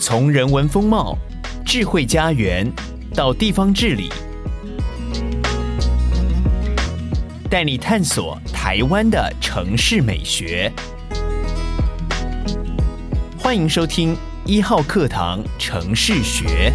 从人文风貌、智慧家园到地方治理，带你探索台湾的城市美学。欢迎收听一号课堂城市学。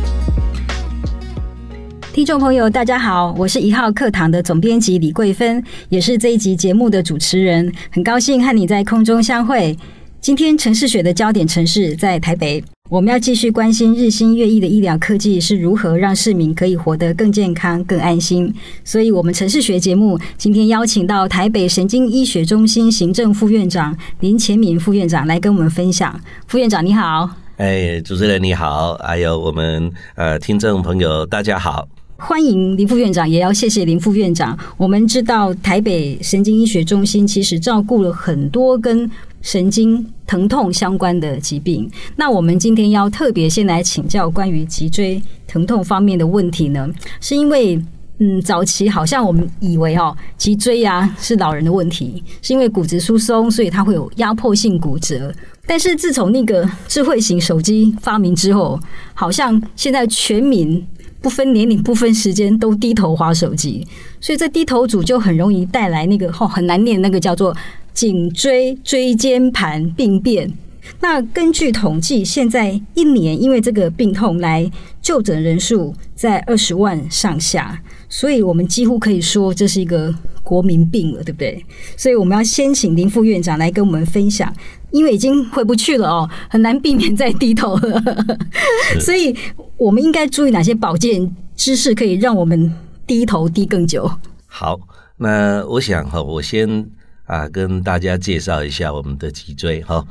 听众朋友，大家好，我是一号课堂的总编辑李桂芬，也是这一集节目的主持人，很高兴和你在空中相会。今天城市学的焦点城市在台北，我们要继续关心日新月异的医疗科技是如何让市民可以活得更健康、更安心。所以，我们城市学节目今天邀请到台北神经医学中心行政副院长林前敏副院长来跟我们分享。副院长你好，哎，主持人你好，还有我们呃听众朋友大家好。欢迎林副院长，也要谢谢林副院长。我们知道台北神经医学中心其实照顾了很多跟神经疼痛相关的疾病。那我们今天要特别先来请教关于脊椎疼痛方面的问题呢，是因为嗯，早期好像我们以为哦，脊椎呀、啊、是老人的问题，是因为骨质疏松，所以它会有压迫性骨折。但是自从那个智慧型手机发明之后，好像现在全民。不分年龄、不分时间，都低头滑手机，所以这低头族就很容易带来那个哦很难念那个叫做颈椎椎间盘病变。那根据统计，现在一年因为这个病痛来就诊人数在二十万上下，所以我们几乎可以说这是一个国民病了，对不对？所以我们要先请林副院长来跟我们分享。因为已经回不去了哦，很难避免再低头了，所以我们应该注意哪些保健知识，可以让我们低头低更久？好，那我想哈，我先啊跟大家介绍一下我们的脊椎哈。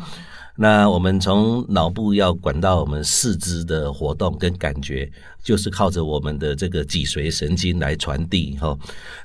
那我们从脑部要管到我们四肢的活动跟感觉，就是靠着我们的这个脊髓神经来传递哈。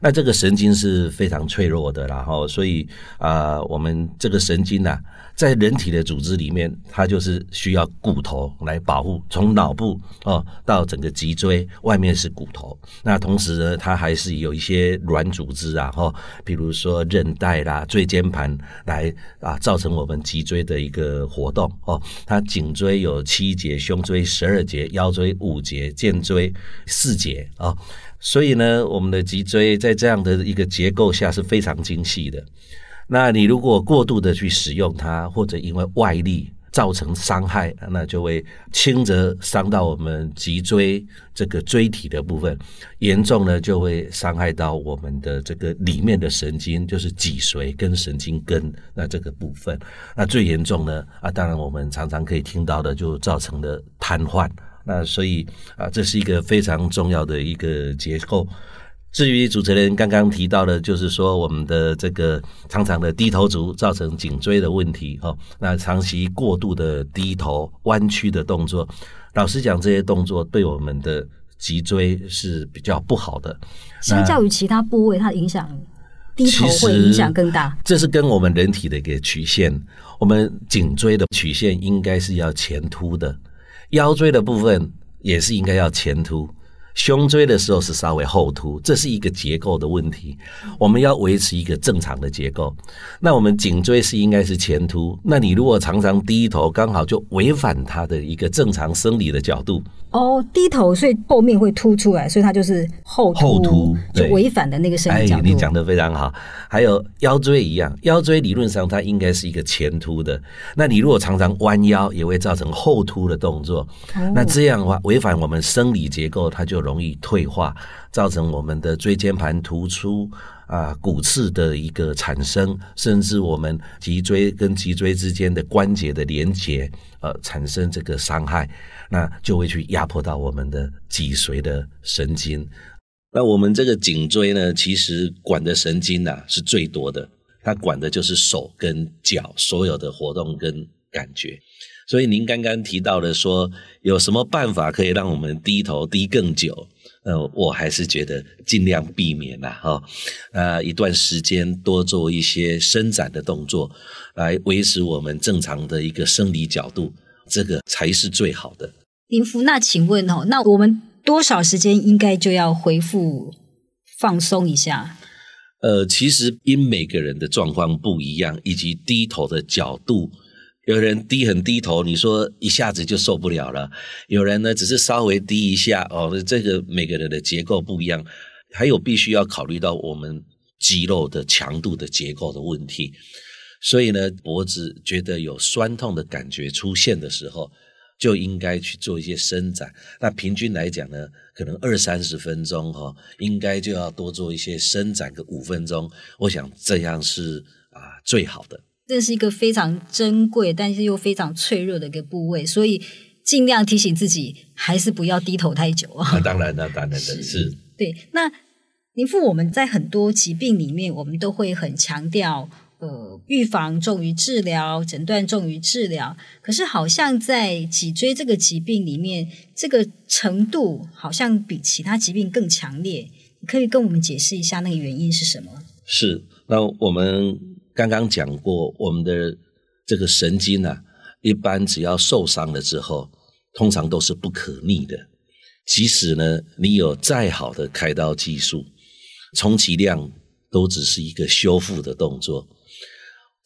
那这个神经是非常脆弱的，然后所以啊，我们这个神经呐。在人体的组织里面，它就是需要骨头来保护。从脑部哦到整个脊椎，外面是骨头。那同时呢，它还是有一些软组织啊，哈，比如说韧带啦、椎间盘来啊，造成我们脊椎的一个活动哦。它颈椎有七节，胸椎十二节，腰椎五节，肩椎四节啊。所以呢，我们的脊椎在这样的一个结构下是非常精细的。那你如果过度的去使用它，或者因为外力造成伤害，那就会轻则伤到我们脊椎这个椎体的部分，严重呢就会伤害到我们的这个里面的神经，就是脊髓跟神经根那这个部分。那最严重呢啊，当然我们常常可以听到的，就造成了瘫痪。那所以啊，这是一个非常重要的一个结构。至于主持人刚刚提到的，就是说我们的这个常常的低头族造成颈椎的问题哦，那长期过度的低头弯曲的动作，老实讲，这些动作对我们的脊椎是比较不好的。相较于其他部位，它的影响低头会影响更大。这是跟我们人体的一个曲线，我们颈椎的曲线应该是要前凸的，腰椎的部分也是应该要前凸。胸椎的时候是稍微后凸，这是一个结构的问题。我们要维持一个正常的结构。那我们颈椎是应该是前凸，那你如果常常低头，刚好就违反它的一个正常生理的角度。哦，低头，所以后面会凸出来，所以它就是后凸，后凸，就违反的那个生理角度。哎，你讲的非常好。还有腰椎一样，腰椎理论上它应该是一个前凸的，那你如果常常弯腰，也会造成后凸的动作。哦，那这样的话，违反我们生理结构，它就容易退化，造成我们的椎间盘突出啊、骨刺的一个产生，甚至我们脊椎跟脊椎之间的关节的连接，呃，产生这个伤害。那就会去压迫到我们的脊髓的神经。那我们这个颈椎呢，其实管的神经呐、啊、是最多的，它管的就是手跟脚所有的活动跟感觉。所以您刚刚提到的说，有什么办法可以让我们低头低更久？呃，我还是觉得尽量避免呐，哈，呃，一段时间多做一些伸展的动作，来维持我们正常的一个生理角度。这个才是最好的。林副，那请问哦，那我们多少时间应该就要恢复放松一下？呃，其实因每个人的状况不一样，以及低头的角度有人低很低头，你说一下子就受不了了；有人呢，只是稍微低一下哦，这个每个人的结构不一样，还有必须要考虑到我们肌肉的强度的结构的问题。所以呢，脖子觉得有酸痛的感觉出现的时候，就应该去做一些伸展。那平均来讲呢，可能二三十分钟哈，应该就要多做一些伸展个五分钟。我想这样是啊最好的。这是一个非常珍贵，但是又非常脆弱的一个部位，所以尽量提醒自己，还是不要低头太久啊。当然了，当然的是，是。对，那林父，我们在很多疾病里面，我们都会很强调。呃，预防重于治疗，诊断重于治疗。可是，好像在脊椎这个疾病里面，这个程度好像比其他疾病更强烈。你可以跟我们解释一下那个原因是什么？是，那我们刚刚讲过，我们的这个神经啊，一般只要受伤了之后，通常都是不可逆的。即使呢，你有再好的开刀技术，充其量都只是一个修复的动作。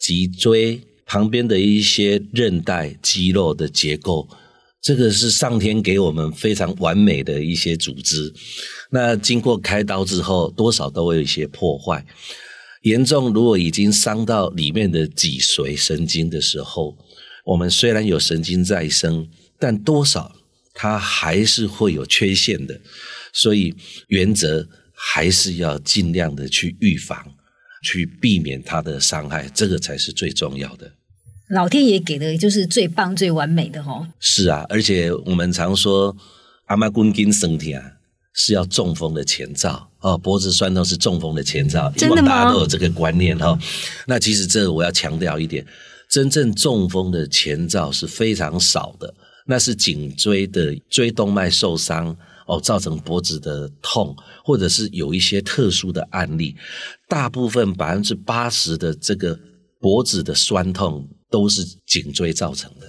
脊椎旁边的一些韧带、肌肉的结构，这个是上天给我们非常完美的一些组织。那经过开刀之后，多少都会有一些破坏。严重如果已经伤到里面的脊髓神经的时候，我们虽然有神经再生，但多少它还是会有缺陷的。所以原则还是要尽量的去预防。去避免它的伤害，这个才是最重要的。老天爷给的就是最棒、最完美的哦。是啊，而且我们常说“阿妈滚筋生天”是要中风的前兆哦，脖子酸痛是中风的前兆，真的吗？大家都有这个观念哈。那其实这个我要强调一点，真正中风的前兆是非常少的，那是颈椎的椎动脉受伤。哦，造成脖子的痛，或者是有一些特殊的案例，大部分百分之八十的这个脖子的酸痛都是颈椎造成的。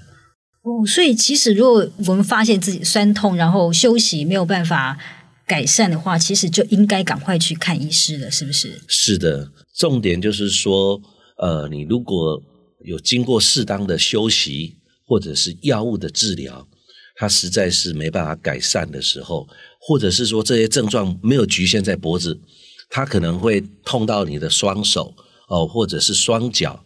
哦，所以其实如果我们发现自己酸痛，然后休息没有办法改善的话，其实就应该赶快去看医师了，是不是？是的，重点就是说，呃，你如果有经过适当的休息，或者是药物的治疗。它实在是没办法改善的时候，或者是说这些症状没有局限在脖子，它可能会痛到你的双手哦，或者是双脚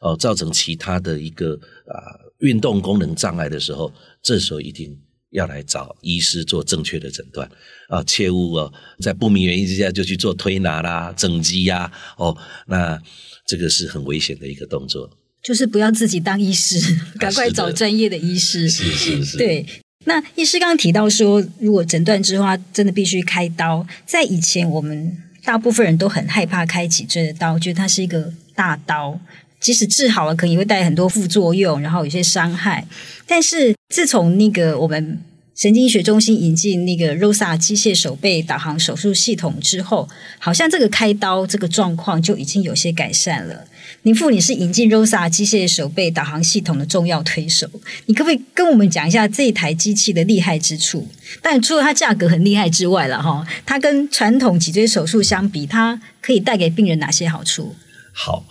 哦，造成其他的一个啊运动功能障碍的时候，这时候一定要来找医师做正确的诊断啊，切勿哦在不明原因之下就去做推拿啦、整肌呀哦，那这个是很危险的一个动作。就是不要自己当医师，赶快找专业的医师。是是是。对，那医师刚刚提到说，如果诊断之后，他真的必须开刀。在以前，我们大部分人都很害怕开脊椎的刀，觉得它是一个大刀，即使治好了，可能也会带很多副作用，然后有些伤害。但是自从那个我们神经医学中心引进那个 ROSA 机械手背导航手术系统之后，好像这个开刀这个状况就已经有些改善了。林副，你是引进 ROSA 机械手背导航系统的重要推手，你可不可以跟我们讲一下这一台机器的厉害之处？但除了它价格很厉害之外了哈，它跟传统脊椎手术相比，它可以带给病人哪些好处？好，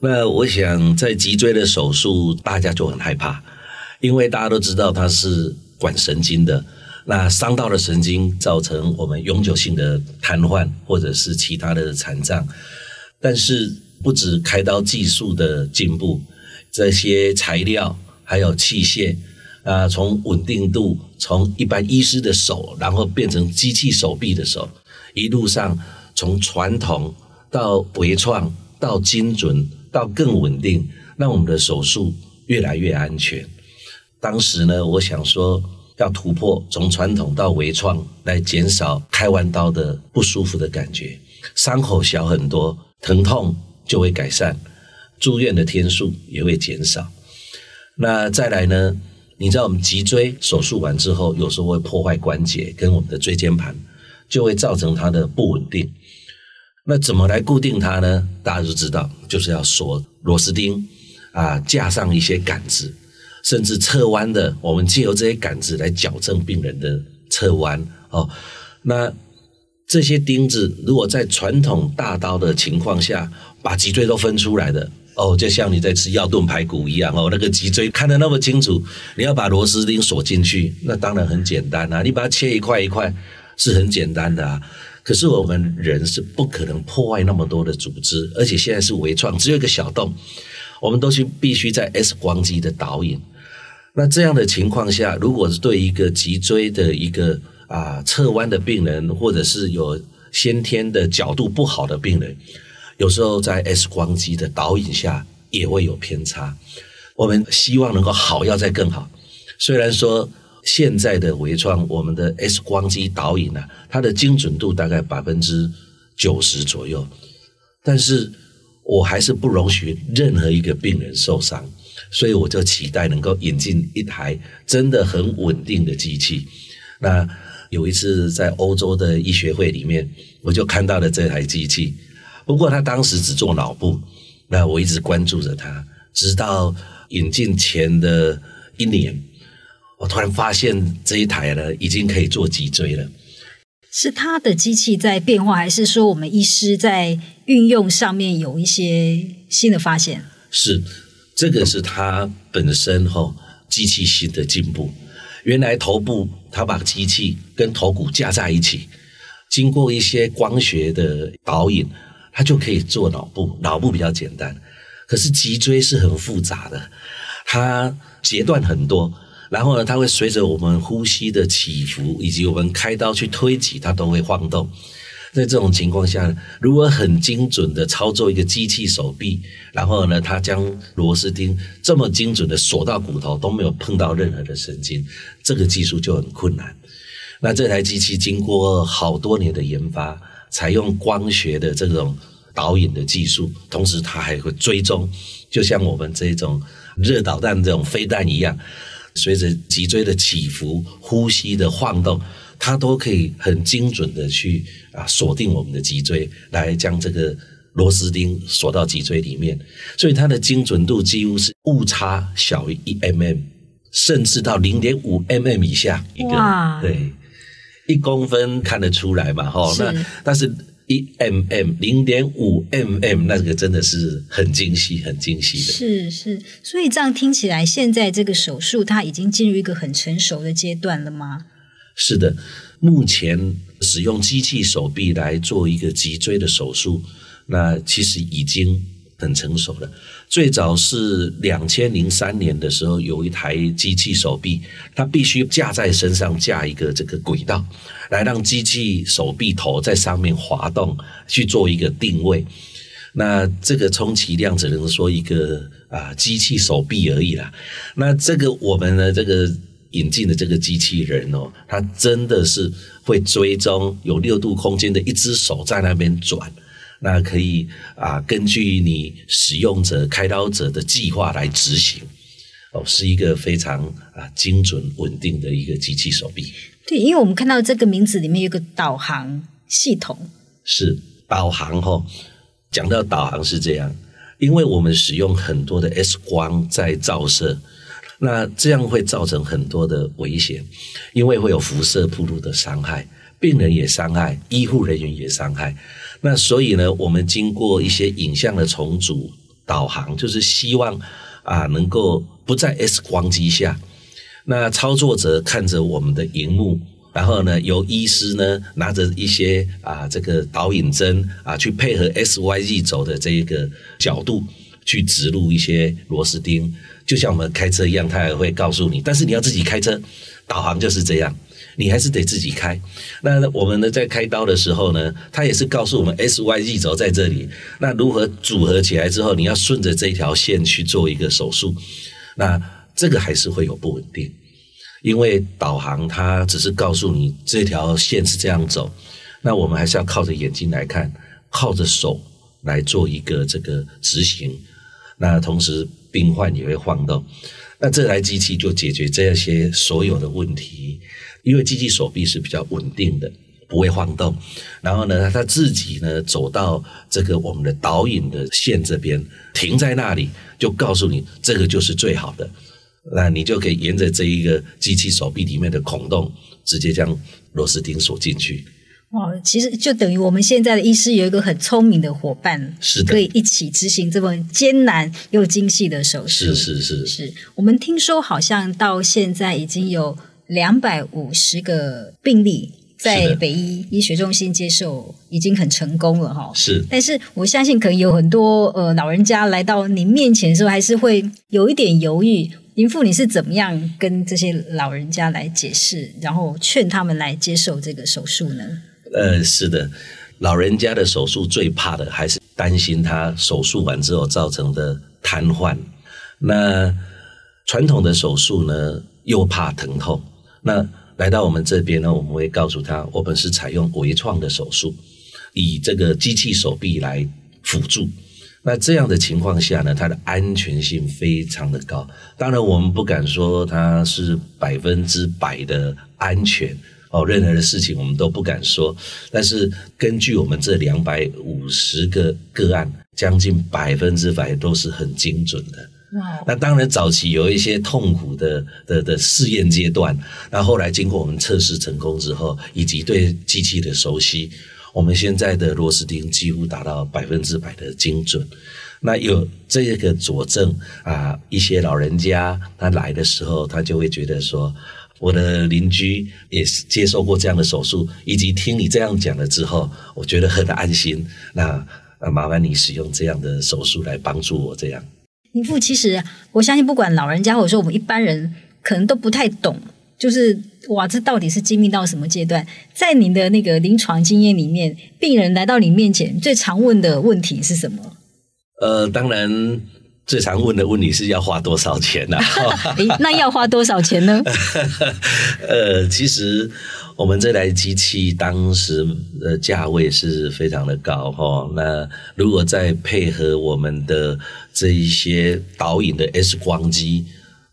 那我想在脊椎的手术，大家就很害怕，因为大家都知道它是管神经的，那伤到了神经，造成我们永久性的瘫痪或者是其他的残障，但是。不止开刀技术的进步，这些材料还有器械啊，从稳定度，从一般医师的手，然后变成机器手臂的手，一路上从传统到微创到精准到更稳定，让我们的手术越来越安全。当时呢，我想说要突破从传统到微创，来减少开完刀的不舒服的感觉，伤口小很多，疼痛。就会改善，住院的天数也会减少。那再来呢？你知道我们脊椎手术完之后，有时候会破坏关节跟我们的椎间盘，就会造成它的不稳定。那怎么来固定它呢？大家都知道，就是要锁螺丝钉啊，架上一些杆子，甚至侧弯的，我们借由这些杆子来矫正病人的侧弯哦。那这些钉子如果在传统大刀的情况下，把脊椎都分出来的，哦，就像你在吃药炖排骨一样哦，那个脊椎看得那么清楚，你要把螺丝钉锁进去，那当然很简单啊，你把它切一块一块是很简单的啊。可是我们人是不可能破坏那么多的组织，而且现在是微创，只有一个小洞，我们都是必须在 X 光机的导引。那这样的情况下，如果是对一个脊椎的一个啊侧弯的病人，或者是有先天的角度不好的病人，有时候在 X 光机的导引下也会有偏差。我们希望能够好，要再更好。虽然说。现在的微创，我们的 X 光机导引呢、啊，它的精准度大概百分之九十左右，但是我还是不容许任何一个病人受伤，所以我就期待能够引进一台真的很稳定的机器。那有一次在欧洲的医学会里面，我就看到了这台机器，不过他当时只做脑部，那我一直关注着它，直到引进前的一年。我突然发现这一台呢，已经可以做脊椎了。是它的机器在变化，还是说我们医师在运用上面有一些新的发现？是，这个是它本身哈机器性的进步。原来头部它把机器跟头骨架在一起，经过一些光学的导引，它就可以做脑部。脑部比较简单，可是脊椎是很复杂的，它截断很多。然后呢，它会随着我们呼吸的起伏，以及我们开刀去推挤，它都会晃动。在这种情况下，如果很精准的操作一个机器手臂，然后呢，它将螺丝钉这么精准的锁到骨头，都没有碰到任何的神经，这个技术就很困难。那这台机器经过好多年的研发，采用光学的这种导引的技术，同时它还会追踪，就像我们这种热导弹这种飞弹一样。随着脊椎的起伏、呼吸的晃动，它都可以很精准的去啊锁定我们的脊椎，来将这个螺丝钉锁到脊椎里面。所以它的精准度几乎是误差小于一 mm，甚至到零点五 mm 以下一个。对，一公分看得出来嘛？哈，那但是。一 mm 零点五 mm，那个真的是很精细、很精细的。是是，所以这样听起来，现在这个手术它已经进入一个很成熟的阶段了吗？是的，目前使用机器手臂来做一个脊椎的手术，那其实已经很成熟了。最早是两千零三年的时候，有一台机器手臂，它必须架在身上架一个这个轨道。来让机器手臂头在上面滑动，去做一个定位。那这个充其量只能说一个啊机器手臂而已啦。那这个我们的，这个引进的这个机器人哦，它真的是会追踪有六度空间的一只手在那边转。那可以啊，根据你使用者、开刀者的计划来执行。哦，是一个非常啊精准稳定的一个机器手臂。对，因为我们看到这个名字里面有个导航系统，是导航哦。讲到导航是这样，因为我们使用很多的 X 光在照射，那这样会造成很多的危险，因为会有辐射暴露的伤害，病人也伤害，医护人员也伤害。那所以呢，我们经过一些影像的重组导航，就是希望啊能够不在 X 光机下。那操作者看着我们的荧幕，然后呢，由医师呢拿着一些啊这个导引针啊去配合 S Y Z 轴的这一个角度去植入一些螺丝钉，就像我们开车一样，他也会告诉你，但是你要自己开车，导航就是这样，你还是得自己开。那我们呢在开刀的时候呢，他也是告诉我们 S Y Z 轴在这里，那如何组合起来之后，你要顺着这条线去做一个手术，那。这个还是会有不稳定，因为导航它只是告诉你这条线是这样走，那我们还是要靠着眼睛来看，靠着手来做一个这个执行。那同时病患也会晃动，那这台机器就解决这些所有的问题，因为机器手臂是比较稳定的，不会晃动。然后呢，它自己呢走到这个我们的导引的线这边，停在那里，就告诉你这个就是最好的。那你就可以沿着这一个机器手臂里面的孔洞，直接将螺丝钉锁进去。哦，其实就等于我们现在的医师有一个很聪明的伙伴，是的可以一起执行这么艰难又精细的手术。是是是是，我们听说好像到现在已经有两百五十个病例在北医医学中心接受，已经很成功了哈。是，但是我相信可能有很多呃老人家来到您面前的时候，还是会有一点犹豫。林父，你是怎么样跟这些老人家来解释，然后劝他们来接受这个手术呢？呃，是的，老人家的手术最怕的还是担心他手术完之后造成的瘫痪。那传统的手术呢，又怕疼痛。那来到我们这边呢，我们会告诉他，我们是采用微创的手术，以这个机器手臂来辅助。那这样的情况下呢，它的安全性非常的高。当然，我们不敢说它是百分之百的安全哦，任何的事情我们都不敢说。但是根据我们这两百五十个个案，将近百分之百都是很精准的。那当然，早期有一些痛苦的的的试验阶段，那后来经过我们测试成功之后，以及对机器的熟悉。我们现在的螺丝钉几乎达到百分之百的精准，那有这个佐证啊，一些老人家他来的时候，他就会觉得说，我的邻居也是接受过这样的手术，以及听你这样讲了之后，我觉得很安心。那麻烦你使用这样的手术来帮助我这样。林父，其实我相信，不管老人家或者说我们一般人，可能都不太懂。就是哇，这到底是精密到什么阶段？在您的那个临床经验里面，病人来到你面前最常问的问题是什么？呃，当然最常问的问题是要花多少钱呢？啊？那要花多少钱呢？呃，其实我们这台机器当时的价位是非常的高哈。那如果再配合我们的这一些导引的 S 光机。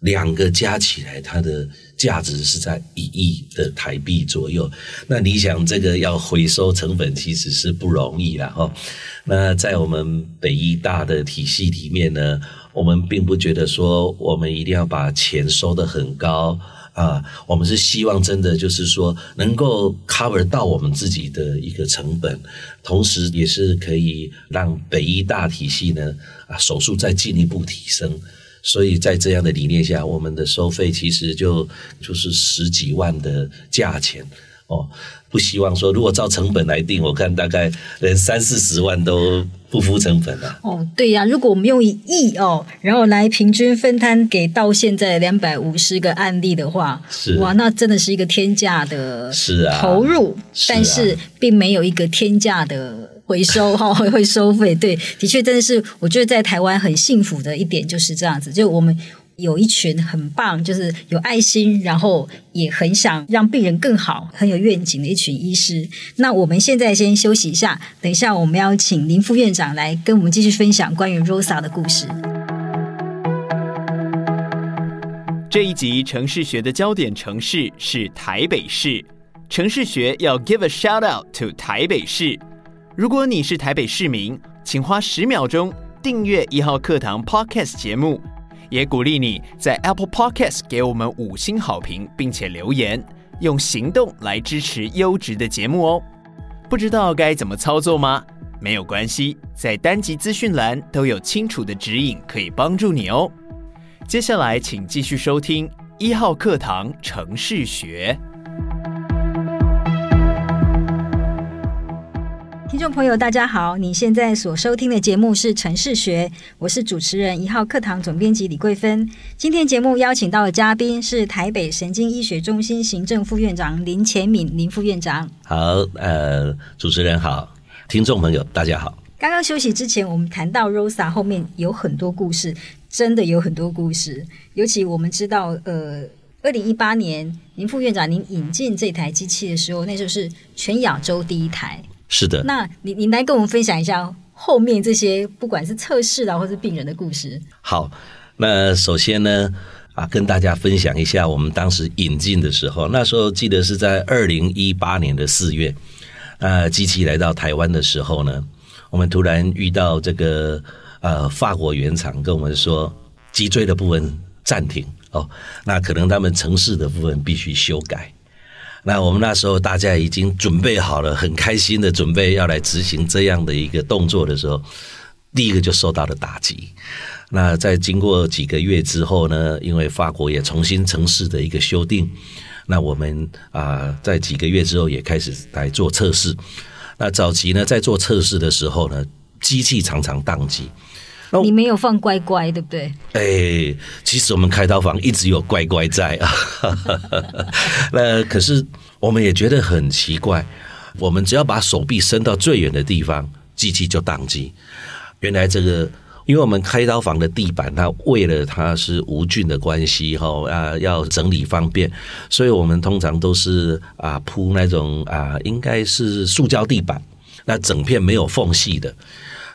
两个加起来，它的价值是在一亿的台币左右。那你想，这个要回收成本其实是不容易啦哈。那在我们北医大的体系里面呢，我们并不觉得说我们一定要把钱收得很高啊。我们是希望真的就是说能够 cover 到我们自己的一个成本，同时也是可以让北医大体系呢啊手术再进一步提升。所以在这样的理念下，我们的收费其实就就是十几万的价钱哦。不希望说，如果照成本来定，我看大概连三四十万都不敷成本了。哦，对呀，如果我们用一亿哦，然后来平均分摊给到现在两百五十个案例的话，是哇，那真的是一个天价的是啊投入，是啊，但是并没有一个天价的回收哈，会 会收费。对，的确真的是，我觉得在台湾很幸福的一点就是这样子，就我们。有一群很棒，就是有爱心，然后也很想让病人更好，很有愿景的一群医师。那我们现在先休息一下，等一下我们要请林副院长来跟我们继续分享关于 Rosa 的故事。这一集城市学的焦点城市是台北市，城市学要 give a shout out to 台北市。如果你是台北市民，请花十秒钟订阅一号课堂 Podcast 节目。也鼓励你在 Apple Podcast 给我们五星好评，并且留言，用行动来支持优质的节目哦。不知道该怎么操作吗？没有关系，在单集资讯栏都有清楚的指引，可以帮助你哦。接下来，请继续收听一号课堂城市学。听众朋友，大家好！你现在所收听的节目是《城市学》，我是主持人一号课堂总编辑李桂芬。今天节目邀请到的嘉宾是台北神经医学中心行政副院长林前敏林副院长。好，呃，主持人好，听众朋友大家好。刚刚休息之前，我们谈到 Rosa 后面有很多故事，真的有很多故事。尤其我们知道，呃，二零一八年林副院长您引进这台机器的时候，那时候是全亚洲第一台。是的，那你你来跟我们分享一下后面这些不管是测试啊，或是病人的故事。好，那首先呢，啊，跟大家分享一下我们当时引进的时候，那时候记得是在二零一八年的四月，呃，机器来到台湾的时候呢，我们突然遇到这个呃法国原厂跟我们说，脊椎的部分暂停哦，那可能他们城市的部分必须修改。那我们那时候大家已经准备好了，很开心的准备要来执行这样的一个动作的时候，第一个就受到了打击。那在经过几个月之后呢，因为法国也重新城市的一个修订，那我们啊在几个月之后也开始来做测试。那早期呢，在做测试的时候呢，机器常常宕机。你没有放乖乖，对不对？哎，其实我们开刀房一直有乖乖在啊。那可是我们也觉得很奇怪，我们只要把手臂伸到最远的地方，机器就宕机。原来这个，因为我们开刀房的地板，它为了它是无菌的关系，哈啊，要整理方便，所以我们通常都是啊铺那种啊，应该是塑胶地板，那整片没有缝隙的。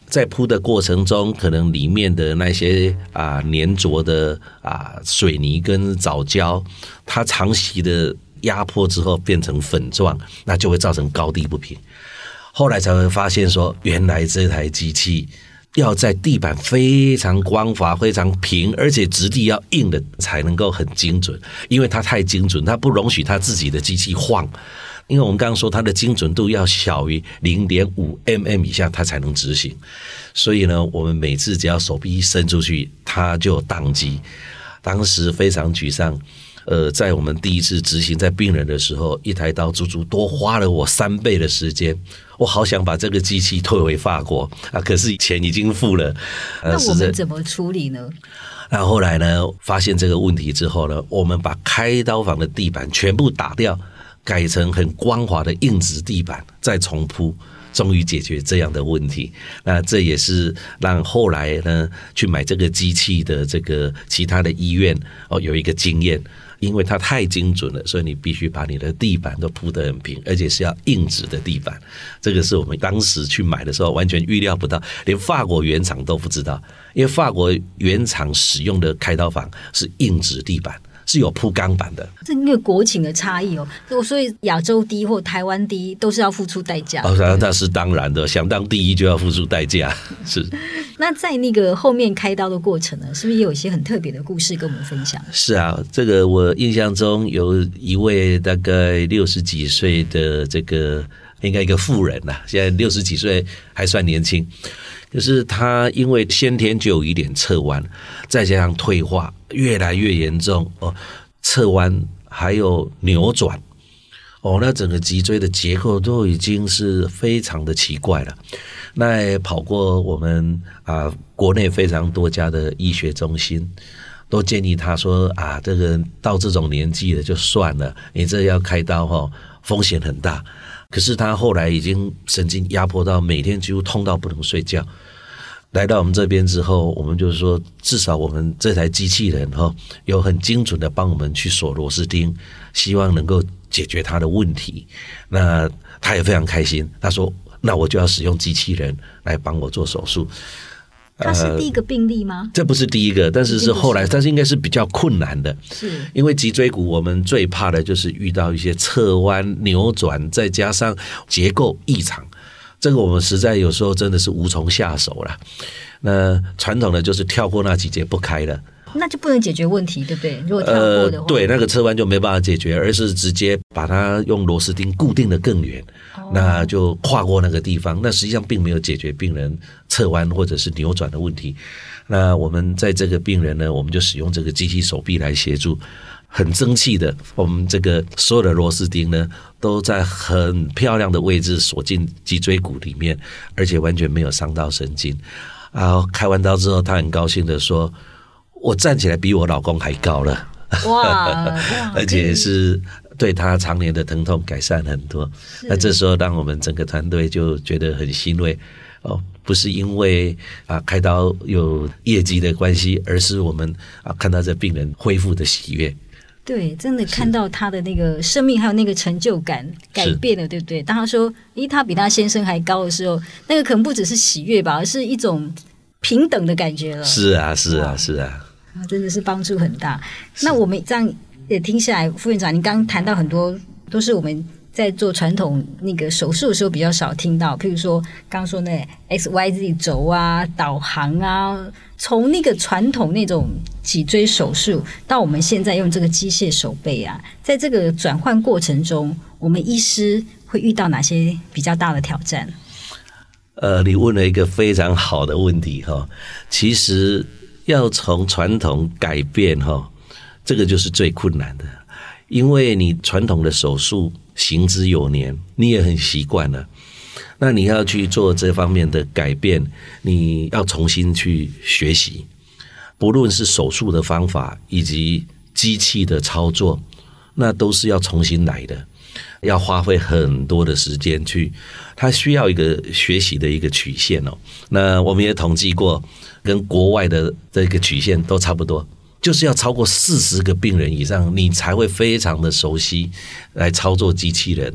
在铺的过程中，可能里面的那些啊粘着的啊水泥跟藻胶，它长期的压迫之后变成粉状，那就会造成高低不平。后来才会发现说，原来这台机器要在地板非常光滑、非常平，而且质地要硬的才能够很精准，因为它太精准，它不容许它自己的机器晃。因为我们刚刚说它的精准度要小于零点五 mm 以下，它才能执行。所以呢，我们每次只要手臂一伸出去，它就宕机。当时非常沮丧。呃，在我们第一次执行在病人的时候，一台刀足足多花了我三倍的时间。我好想把这个机器退回法国啊，可是钱已经付了。那我们怎么处理呢？那后来呢，发现这个问题之后呢，我们把开刀房的地板全部打掉。改成很光滑的硬质地板，再重铺，终于解决这样的问题。那这也是让后来呢去买这个机器的这个其他的医院哦有一个经验，因为它太精准了，所以你必须把你的地板都铺得很平，而且是要硬质的地板。这个是我们当时去买的时候完全预料不到，连法国原厂都不知道，因为法国原厂使用的开刀房是硬质地板。是有铺钢板的，这那个国情的差异哦。所以亚洲第一或台湾第一都是要付出代价。哦，那是当然的，想当第一就要付出代价。是。那在那个后面开刀的过程呢，是不是也有一些很特别的故事跟我们分享？是啊，这个我印象中有一位大概六十几岁的这个应该一个妇人呐，现在六十几岁还算年轻。就是他因为先天就有一点侧弯，再加上退化越来越严重哦，侧弯还有扭转哦，那整个脊椎的结构都已经是非常的奇怪了。那跑过我们啊国内非常多家的医学中心，都建议他说啊，这个到这种年纪了就算了，你这要开刀哈，风险很大。可是他后来已经神经压迫到每天几乎痛到不能睡觉。来到我们这边之后，我们就是说，至少我们这台机器人哈，有很精准的帮我们去锁螺丝钉，希望能够解决他的问题。那他也非常开心，他说：“那我就要使用机器人来帮我做手术。”他是第一个病例吗？这不是第一个，但是是后来，但是应该是比较困难的。是因为脊椎骨，我们最怕的就是遇到一些侧弯、扭转，再加上结构异常。这个我们实在有时候真的是无从下手了。那传统的就是跳过那几节不开了，那就不能解决问题，对不对？如果跳过的话，呃、对，那个侧弯就没办法解决，而是直接把它用螺丝钉固定的更远，哦，那就跨过那个地方。那实际上并没有解决病人侧弯或者是扭转的问题。那我们在这个病人呢，我们就使用这个机器手臂来协助。很争气的，我们这个所有的螺丝钉呢，都在很漂亮的位置锁进脊椎骨里面，而且完全没有伤到神经。然后开完刀之后，他很高兴的说：“我站起来比我老公还高了。”哇！而且是对他常年的疼痛改善很多。那这时候，让我们整个团队就觉得很欣慰哦，不是因为啊开刀有业绩的关系，而是我们啊看到这病人恢复的喜悦。对，真的看到他的那个生命还有那个成就感改变了，对不对？当他说，咦，他比他先生还高的时候，那个可能不只是喜悦吧，而是一种平等的感觉了。是啊，是啊，是啊，真的是帮助很大。那我们这样也听下来，副院长，您刚刚谈到很多都是我们在做传统那个手术的时候比较少听到，譬如说刚刚说那 X Y Z 轴啊、导航啊，从那个传统那种脊椎手术到我们现在用这个机械手背啊，在这个转换过程中，我们医师会遇到哪些比较大的挑战？呃，你问了一个非常好的问题哈，其实要从传统改变哈，这个就是最困难的，因为你传统的手术。行之有年，你也很习惯了。那你要去做这方面的改变，你要重新去学习，不论是手术的方法以及机器的操作，那都是要重新来的，要花费很多的时间去。它需要一个学习的一个曲线哦。那我们也统计过，跟国外的这个曲线都差不多。就是要超过四十个病人以上，你才会非常的熟悉来操作机器人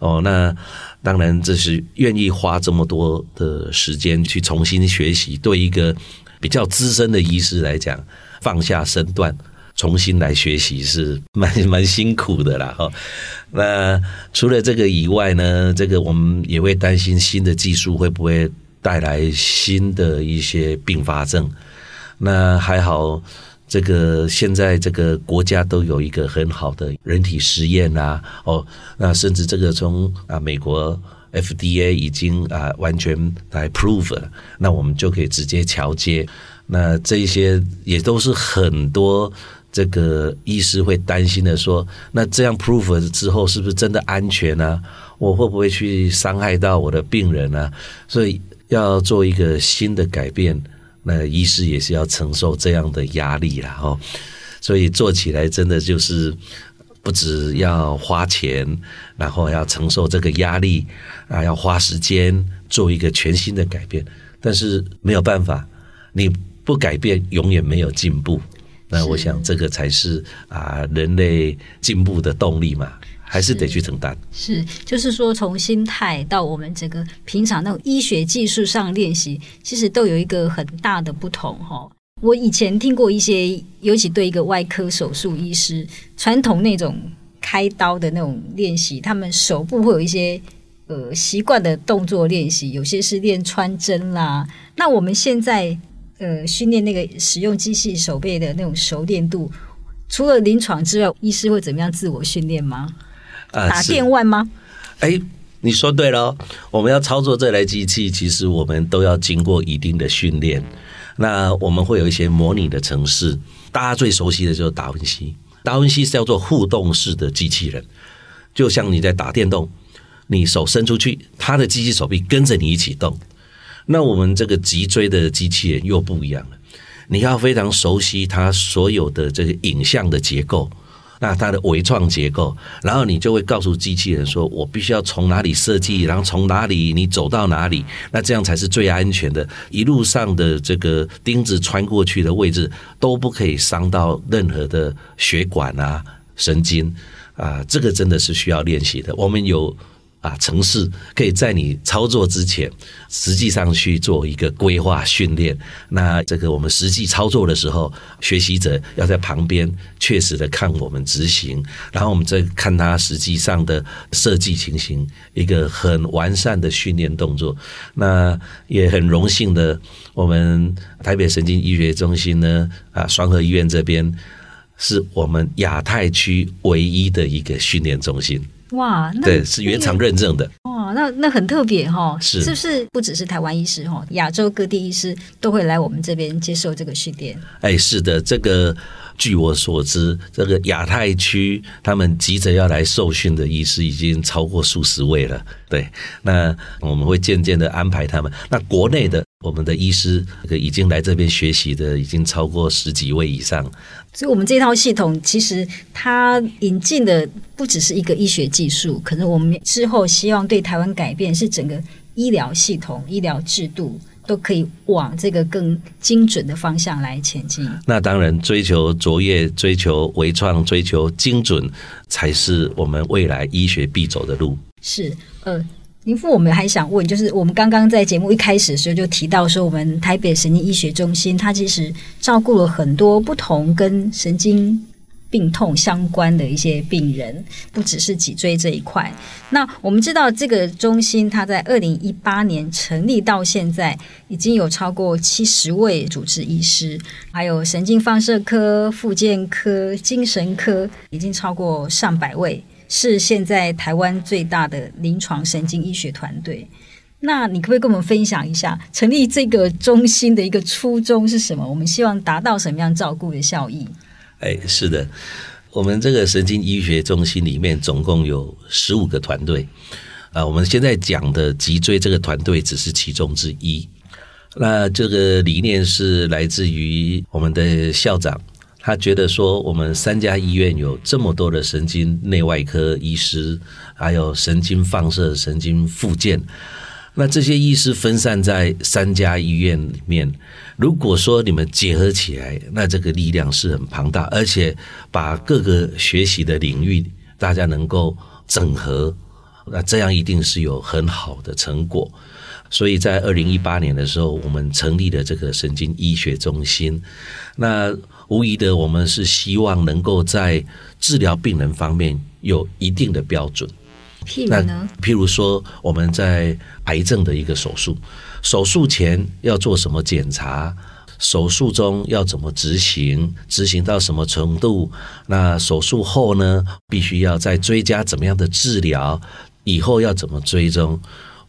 哦。那当然，这是愿意花这么多的时间去重新学习。对一个比较资深的医师来讲，放下身段重新来学习是蛮 蛮辛苦的啦。哈，那除了这个以外呢，这个我们也会担心新的技术会不会带来新的一些并发症。那还好。这个现在这个国家都有一个很好的人体实验啊，哦，那甚至这个从啊美国 FDA 已经啊完全来 prove 了，那我们就可以直接桥接。那这些也都是很多这个医师会担心的说，那这样 prove 之后是不是真的安全呢？我会不会去伤害到我的病人呢？所以要做一个新的改变。那医师也是要承受这样的压力啦，哦，所以做起来真的就是不止要花钱，然后要承受这个压力啊，要花时间做一个全新的改变。但是没有办法，你不改变，永远没有进步。那我想这个才是啊，人类进步的动力嘛。还是得去承担，是，就是说，从心态到我们整个平常那种医学技术上练习，其实都有一个很大的不同哈。我以前听过一些，尤其对一个外科手术医师，传统那种开刀的那种练习，他们手部会有一些呃习惯的动作练习，有些是练穿针啦。那我们现在呃训练那个使用机器手背的那种熟练度，除了临床之外，医师会怎么样自我训练吗？呃打电腕吗？哎，你说对了，我们要操作这台机器，其实我们都要经过一定的训练。那我们会有一些模拟的城市，大家最熟悉的就是达文西。达文西是叫做互动式的机器人，就像你在打电动，你手伸出去，它的机器手臂跟着你一起动。那我们这个脊椎的机器人又不一样了，你要非常熟悉它所有的这个影像的结构。那它的微创结构，然后你就会告诉机器人说：“我必须要从哪里设计，然后从哪里你走到哪里，那这样才是最安全的。一路上的这个钉子穿过去的位置都不可以伤到任何的血管啊、神经啊，这个真的是需要练习的。我们有。”啊，城市可以在你操作之前，实际上去做一个规划训练。那这个我们实际操作的时候，学习者要在旁边确实的看我们执行，然后我们再看他实际上的设计情形，一个很完善的训练动作。那也很荣幸的，我们台北神经医学中心呢，啊，双和医院这边是我们亚太区唯一的一个训练中心。哇，那对，是原厂认证的。哇，那那很特别哈，是是不是？不只是台湾医师哈，亚洲各地医师都会来我们这边接受这个训练。哎，是的，这个据我所知，这个亚太区他们急着要来受训的医师已经超过数十位了。对，那我们会渐渐的安排他们。那国内的我们的医师，这个已经来这边学习的已经超过十几位以上。所以，我们这套系统其实它引进的不只是一个医学技术，可能我们之后希望对台湾改变是整个医疗系统、医疗制度都可以往这个更精准的方向来前进。那当然，追求卓越、追求微创、追求精准，才是我们未来医学必走的路。是，呃。林副，我们还想问，就是我们刚刚在节目一开始的时候就提到说，我们台北神经医学中心它其实照顾了很多不同跟神经病痛相关的一些病人，不只是脊椎这一块。那我们知道这个中心，它在二零一八年成立到现在，已经有超过七十位主治医师，还有神经放射科、复健科、精神科，已经超过上百位，是现在台湾最大的临床神经医学团队。那你可不可以跟我们分享一下成立这个中心的一个初衷是什么？我们希望达到什么样照顾的效益？哎，是的，我们这个神经医学中心里面总共有十五个团队啊。我们现在讲的脊椎这个团队只是其中之一。那这个理念是来自于我们的校长，他觉得说我们三家医院有这么多的神经内外科医师，还有神经放射、神经复健。那这些医师分散在三家医院里面，如果说你们结合起来，那这个力量是很庞大，而且把各个学习的领域大家能够整合，那这样一定是有很好的成果。所以在二零一八年的时候，我们成立了这个神经医学中心。那无疑的，我们是希望能够在治疗病人方面有一定的标准。譬如呢？譬如说，我们在癌症的一个手术，手术前要做什么检查？手术中要怎么执行？执行到什么程度？那手术后呢？必须要再追加怎么样的治疗？以后要怎么追踪？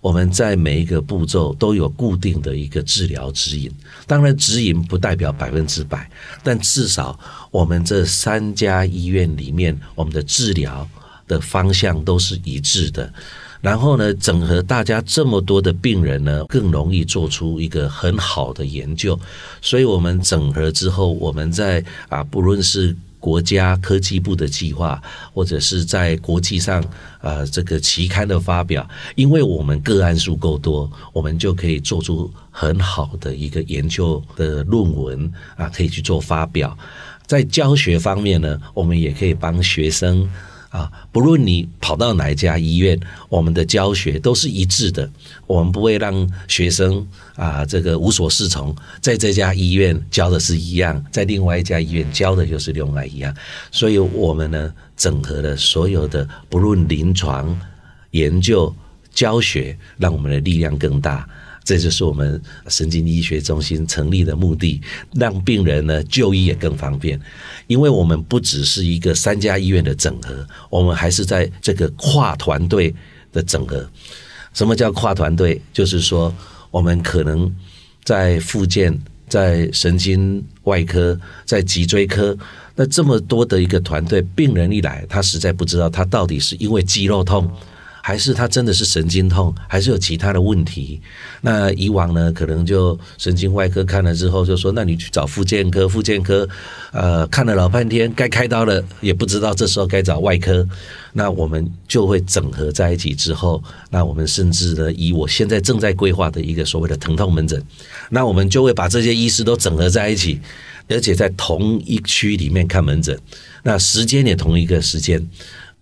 我们在每一个步骤都有固定的一个治疗指引。当然，指引不代表百分之百，但至少我们这三家医院里面，我们的治疗。的方向都是一致的，然后呢，整合大家这么多的病人呢，更容易做出一个很好的研究。所以，我们整合之后，我们在啊，不论是国家科技部的计划，或者是在国际上呃这个期刊的发表，因为我们个案数够多，我们就可以做出很好的一个研究的论文啊，可以去做发表。在教学方面呢，我们也可以帮学生。啊，不论你跑到哪一家医院，我们的教学都是一致的。我们不会让学生啊，这个无所适从，在这家医院教的是一样，在另外一家医院教的又是另外一样。所以，我们呢，整合了所有的，不论临床、研究、教学，让我们的力量更大。这就是我们神经医学中心成立的目的，让病人呢就医也更方便。因为我们不只是一个三家医院的整合，我们还是在这个跨团队的整合。什么叫跨团队？就是说，我们可能在复健、在神经外科、在脊椎科，那这么多的一个团队，病人一来，他实在不知道他到底是因为肌肉痛。还是他真的是神经痛，还是有其他的问题？那以往呢，可能就神经外科看了之后就说，那你去找复健科，复健科呃看了老半天，该开刀了也不知道，这时候该找外科。那我们就会整合在一起之后，那我们甚至呢，以我现在正在规划的一个所谓的疼痛门诊，那我们就会把这些医师都整合在一起，而且在同一区里面看门诊，那时间也同一个时间。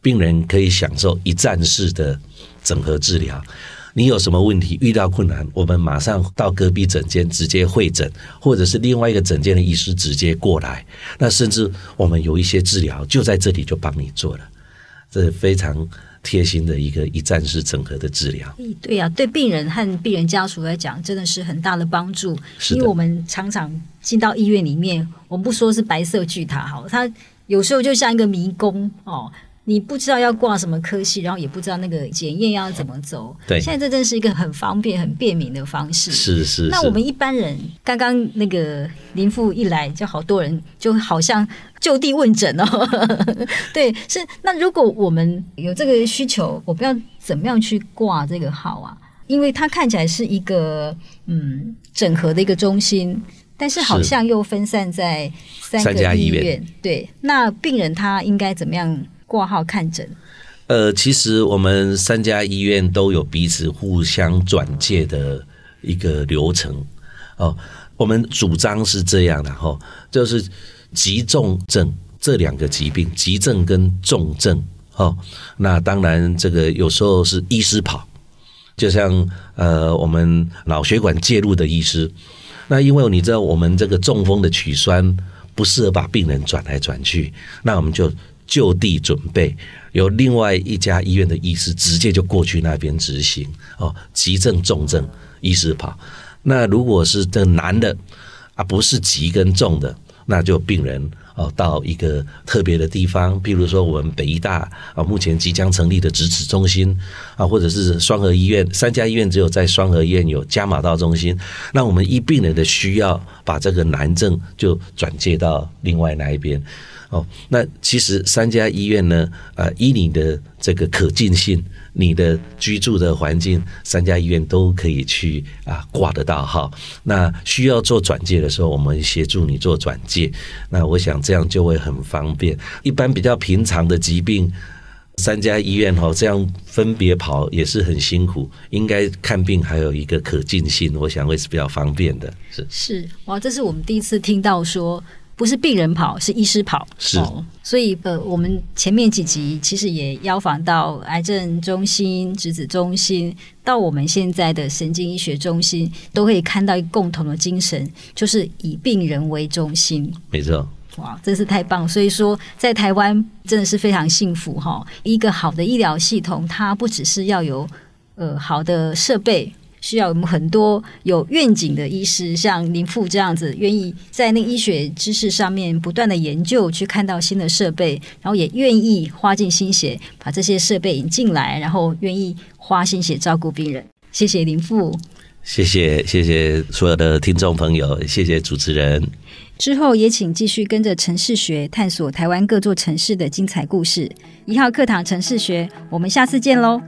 病人可以享受一站式的整合治疗。你有什么问题，遇到困难，我们马上到隔壁诊间直接会诊，或者是另外一个诊间的医师直接过来。那甚至我们有一些治疗就在这里就帮你做了，这是非常贴心的一个一站式整合的治疗。对呀、啊，对病人和病人家属来讲，真的是很大的帮助。因为我们常常进到医院里面，我们不说是白色巨塔，好，它有时候就像一个迷宫哦。你不知道要挂什么科系，然后也不知道那个检验要怎么走。对，现在这真是一个很方便、很便民的方式。是是，是。那我们一般人刚刚那个林父一来，就好多人就好像就地问诊哦。对，是。那如果我们有这个需求，我们要怎么样去挂这个号啊？因为它看起来是一个嗯整合的一个中心，但是好像又分散在三个医院。三家医院。对，那病人他应该怎么样？挂号看诊，呃，其实我们三家医院都有彼此互相转介的一个流程哦。我们主张是这样的哈，就是急重症这两个疾病，急症跟重症哦。那当然，这个有时候是医师跑，就像呃，我们脑血管介入的医师。那因为你知道，我们这个中风的取栓。不适合把病人转来转去，那我们就就地准备，由另外一家医院的医师直接就过去那边执行哦，急症重症医师跑。那如果是这难的啊，不是急跟重的，那就病人。哦，到一个特别的地方，譬如说我们北医大啊，目前即将成立的直指中心啊，或者是双和医院，三家医院只有在双和医院有加码到中心，那我们依病人的需要，把这个难症就转介到另外那一边。哦，那其实三家医院呢，呃，依你的这个可进性，你的居住的环境，三家医院都可以去啊挂得到号。那需要做转介的时候，我们协助你做转介。那我想这样就会很方便。一般比较平常的疾病，三家医院哈这样分别跑也是很辛苦。应该看病还有一个可进性，我想会是比较方便的。是是哇，这是我们第一次听到说。不是病人跑，是医师跑。是，哦、所以呃，我们前面几集其实也邀访到癌症中心、质子中心，到我们现在的神经医学中心，都可以看到一个共同的精神，就是以病人为中心。没错，哇，真是太棒！所以说，在台湾真的是非常幸福哈、哦。一个好的医疗系统，它不只是要有呃好的设备。需要我们很多有愿景的医师，像林富这样子，愿意在那个医学知识上面不断的研究，去看到新的设备，然后也愿意花尽心血把这些设备引进来，然后愿意花心血照顾病人。谢谢林富，谢谢谢谢所有的听众朋友，谢谢主持人。之后也请继续跟着城市学探索台湾各座城市的精彩故事。一号课堂城市学，我们下次见喽。